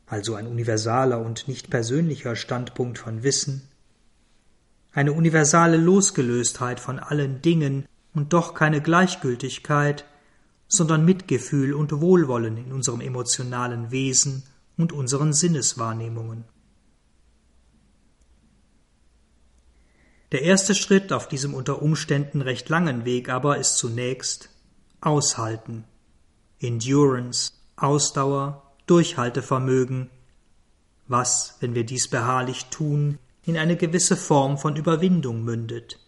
also ein universaler und nicht persönlicher Standpunkt von Wissen, eine universale Losgelöstheit von allen Dingen und doch keine Gleichgültigkeit, sondern Mitgefühl und Wohlwollen in unserem emotionalen Wesen und unseren Sinneswahrnehmungen. Der erste Schritt auf diesem unter Umständen recht langen Weg aber ist zunächst Aushalten, Endurance, Ausdauer, Durchhaltevermögen, was, wenn wir dies beharrlich tun, in eine gewisse Form von Überwindung mündet.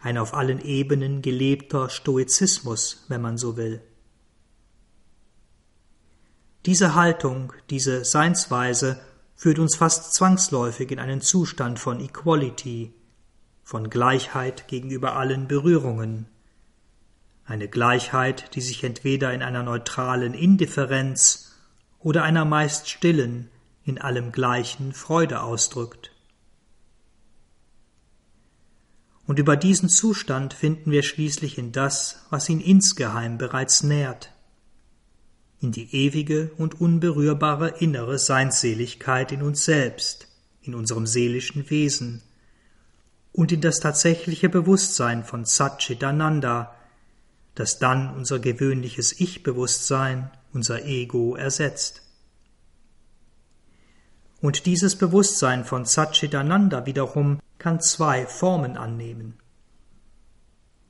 Ein auf allen Ebenen gelebter Stoizismus, wenn man so will. Diese Haltung, diese Seinsweise führt uns fast zwangsläufig in einen Zustand von Equality, von Gleichheit gegenüber allen Berührungen, eine Gleichheit, die sich entweder in einer neutralen Indifferenz oder einer meist stillen, in allem gleichen Freude ausdrückt. Und über diesen Zustand finden wir schließlich in das, was ihn insgeheim bereits nährt, in die ewige und unberührbare innere Seinsseligkeit in uns selbst, in unserem seelischen Wesen, und in das tatsächliche Bewusstsein von Satchitananda, das dann unser gewöhnliches Ich-Bewusstsein, unser Ego ersetzt. Und dieses Bewusstsein von Satchitananda wiederum kann zwei Formen annehmen.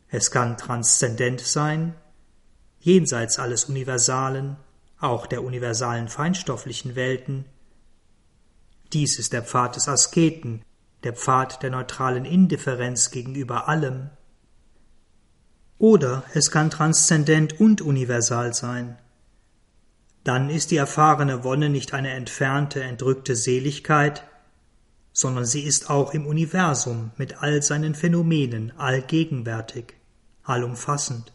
Es kann transzendent sein, jenseits alles Universalen, auch der universalen feinstofflichen Welten. Dies ist der Pfad des Asketen, der Pfad der neutralen Indifferenz gegenüber allem, oder es kann transzendent und universal sein. Dann ist die erfahrene Wonne nicht eine entfernte, entrückte Seligkeit, sondern sie ist auch im Universum mit all seinen Phänomenen allgegenwärtig, allumfassend.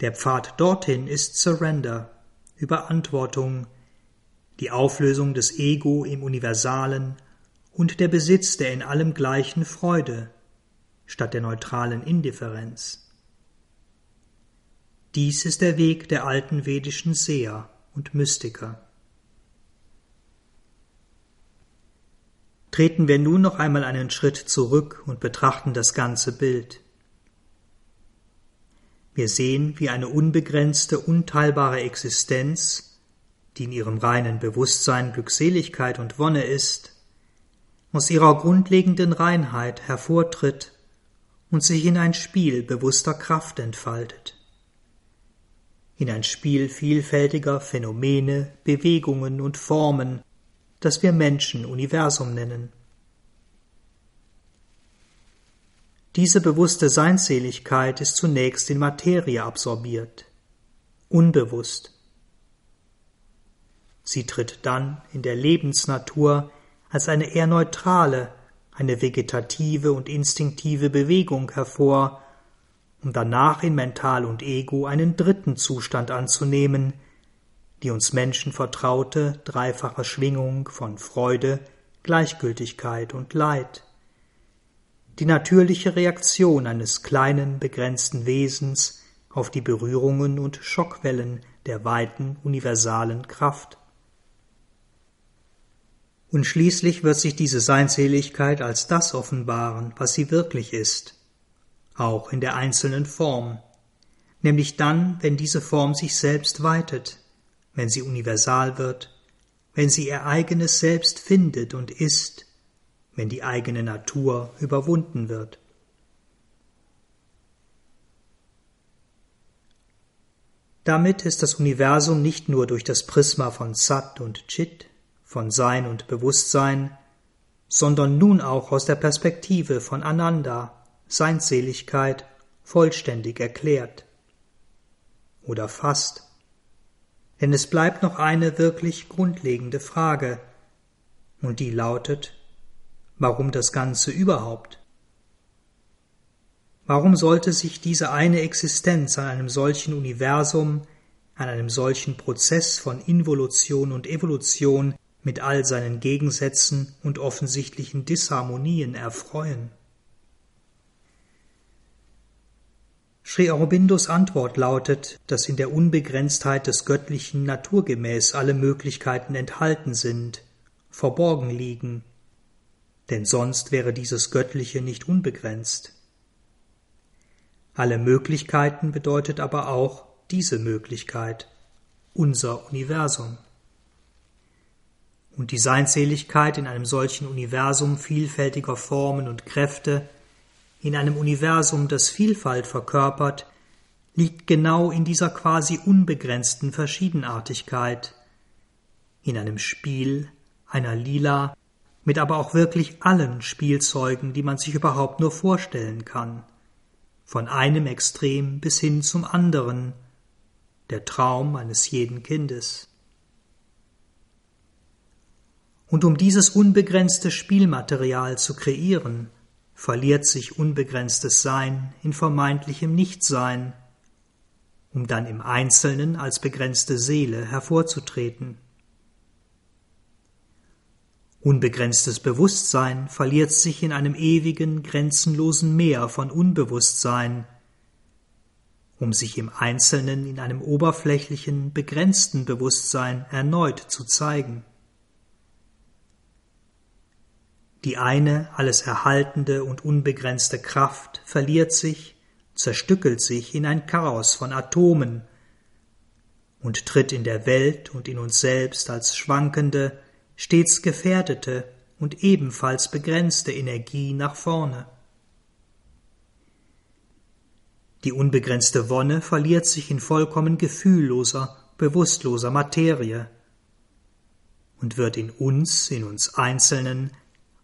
Der Pfad dorthin ist Surrender, Überantwortung, die Auflösung des Ego im Universalen und der Besitz der in allem gleichen Freude, statt der neutralen Indifferenz. Dies ist der Weg der alten vedischen Seher und Mystiker. Treten wir nun noch einmal einen Schritt zurück und betrachten das ganze Bild. Wir sehen, wie eine unbegrenzte, unteilbare Existenz, die in ihrem reinen Bewusstsein Glückseligkeit und Wonne ist, aus ihrer grundlegenden Reinheit hervortritt und sich in ein Spiel bewusster Kraft entfaltet. In ein Spiel vielfältiger Phänomene, Bewegungen und Formen, das wir Menschen Universum nennen. Diese bewusste Seinsseligkeit ist zunächst in Materie absorbiert, unbewusst. Sie tritt dann in der Lebensnatur als eine eher neutrale, eine vegetative und instinktive Bewegung hervor, um danach in Mental und Ego einen dritten Zustand anzunehmen, die uns Menschen vertraute dreifache Schwingung von Freude, Gleichgültigkeit und Leid. Die natürliche Reaktion eines kleinen, begrenzten Wesens auf die Berührungen und Schockwellen der weiten, universalen Kraft. Und schließlich wird sich diese Seinseligkeit als das offenbaren, was sie wirklich ist, auch in der einzelnen Form, nämlich dann, wenn diese Form sich selbst weitet, wenn sie universal wird, wenn sie ihr eigenes Selbst findet und ist, wenn die eigene Natur überwunden wird. Damit ist das Universum nicht nur durch das Prisma von Sat und Chit, von Sein und Bewusstsein, sondern nun auch aus der Perspektive von Ananda, Seinsseligkeit, vollständig erklärt. Oder fast. Denn es bleibt noch eine wirklich grundlegende Frage, und die lautet, warum das Ganze überhaupt? Warum sollte sich diese eine Existenz an einem solchen Universum, an einem solchen Prozess von Involution und Evolution mit all seinen Gegensätzen und offensichtlichen Disharmonien erfreuen. Sri Aurobindos Antwort lautet, dass in der Unbegrenztheit des Göttlichen naturgemäß alle Möglichkeiten enthalten sind, verborgen liegen, denn sonst wäre dieses Göttliche nicht unbegrenzt. Alle Möglichkeiten bedeutet aber auch diese Möglichkeit, unser Universum. Und die Seinseligkeit in einem solchen Universum vielfältiger Formen und Kräfte in einem Universum, das Vielfalt verkörpert, liegt genau in dieser quasi unbegrenzten Verschiedenartigkeit, in einem Spiel, einer Lila, mit aber auch wirklich allen Spielzeugen, die man sich überhaupt nur vorstellen kann, von einem Extrem bis hin zum anderen, der Traum eines jeden Kindes. Und um dieses unbegrenzte Spielmaterial zu kreieren, verliert sich unbegrenztes Sein in vermeintlichem Nichtsein, um dann im Einzelnen als begrenzte Seele hervorzutreten. Unbegrenztes Bewusstsein verliert sich in einem ewigen, grenzenlosen Meer von Unbewusstsein, um sich im Einzelnen in einem oberflächlichen, begrenzten Bewusstsein erneut zu zeigen. Die eine alles erhaltende und unbegrenzte Kraft verliert sich, zerstückelt sich in ein Chaos von Atomen und tritt in der Welt und in uns selbst als schwankende, stets gefährdete und ebenfalls begrenzte Energie nach vorne. Die unbegrenzte Wonne verliert sich in vollkommen gefühlloser, bewusstloser Materie und wird in uns, in uns Einzelnen,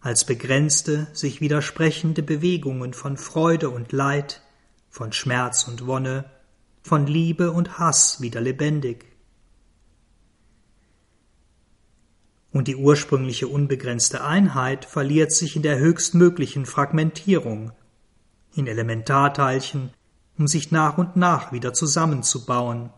als begrenzte, sich widersprechende Bewegungen von Freude und Leid, von Schmerz und Wonne, von Liebe und Hass wieder lebendig. Und die ursprüngliche unbegrenzte Einheit verliert sich in der höchstmöglichen Fragmentierung, in Elementarteilchen, um sich nach und nach wieder zusammenzubauen,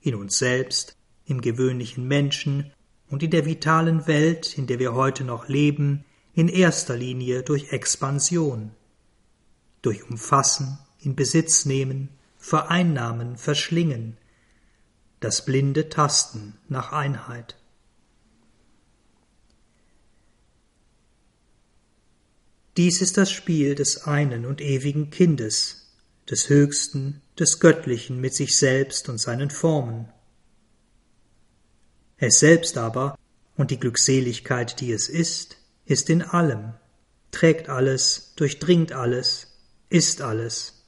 in uns selbst, im gewöhnlichen Menschen und in der vitalen Welt, in der wir heute noch leben, in erster Linie durch Expansion, durch Umfassen, in Besitz nehmen, vereinnahmen, verschlingen, das blinde Tasten nach Einheit. Dies ist das Spiel des einen und ewigen Kindes, des Höchsten, des Göttlichen mit sich selbst und seinen Formen. Es selbst aber und die Glückseligkeit, die es ist, ist in allem, trägt alles, durchdringt alles, ist alles.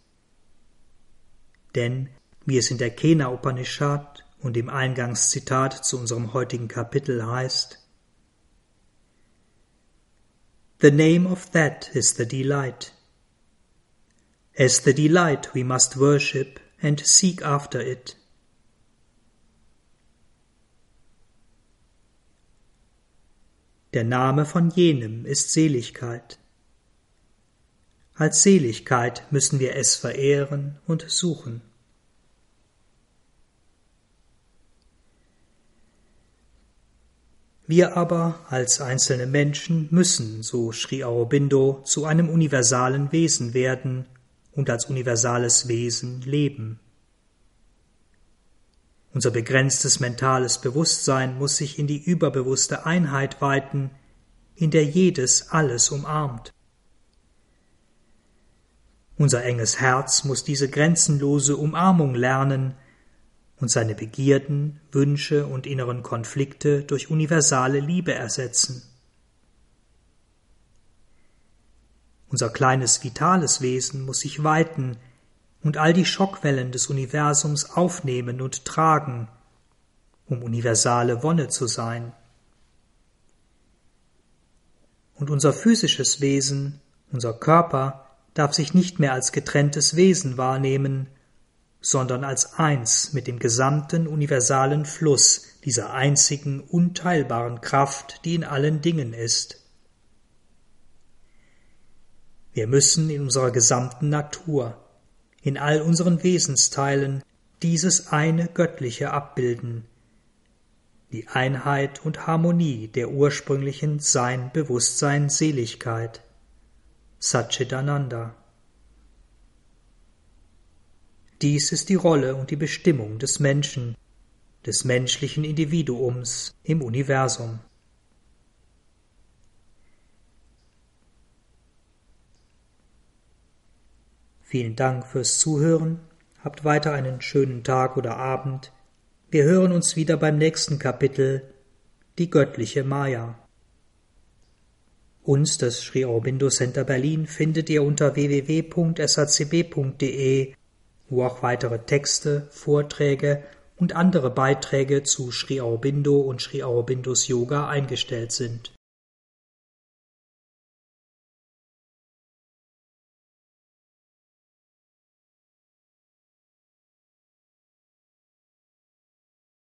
Denn, wie es in der Kena Upanishad und im Eingangszitat zu unserem heutigen Kapitel heißt, The name of that is the delight. As the delight we must worship and seek after it. Der Name von jenem ist Seligkeit. Als Seligkeit müssen wir es verehren und suchen. Wir aber als einzelne Menschen müssen, so schrie Aurobindo, zu einem universalen Wesen werden und als universales Wesen leben. Unser begrenztes mentales Bewusstsein muss sich in die überbewusste Einheit weiten, in der jedes alles umarmt. Unser enges Herz muss diese grenzenlose Umarmung lernen und seine Begierden, Wünsche und inneren Konflikte durch universale Liebe ersetzen. Unser kleines vitales Wesen muss sich weiten und all die Schockwellen des Universums aufnehmen und tragen, um universale Wonne zu sein. Und unser physisches Wesen, unser Körper, darf sich nicht mehr als getrenntes Wesen wahrnehmen, sondern als eins mit dem gesamten universalen Fluss dieser einzigen unteilbaren Kraft, die in allen Dingen ist. Wir müssen in unserer gesamten Natur in all unseren Wesensteilen dieses eine Göttliche abbilden, die Einheit und Harmonie der ursprünglichen Sein, Bewusstsein, Seligkeit, Satchitananda. Dies ist die Rolle und die Bestimmung des Menschen, des menschlichen Individuums im Universum. Vielen Dank fürs Zuhören, habt weiter einen schönen Tag oder Abend. Wir hören uns wieder beim nächsten Kapitel, die göttliche Maya. Uns, das Sri Aurobindo Center Berlin, findet ihr unter www.sacb.de, wo auch weitere Texte, Vorträge und andere Beiträge zu Sri Aurobindo und Sri Aurobindos Yoga eingestellt sind.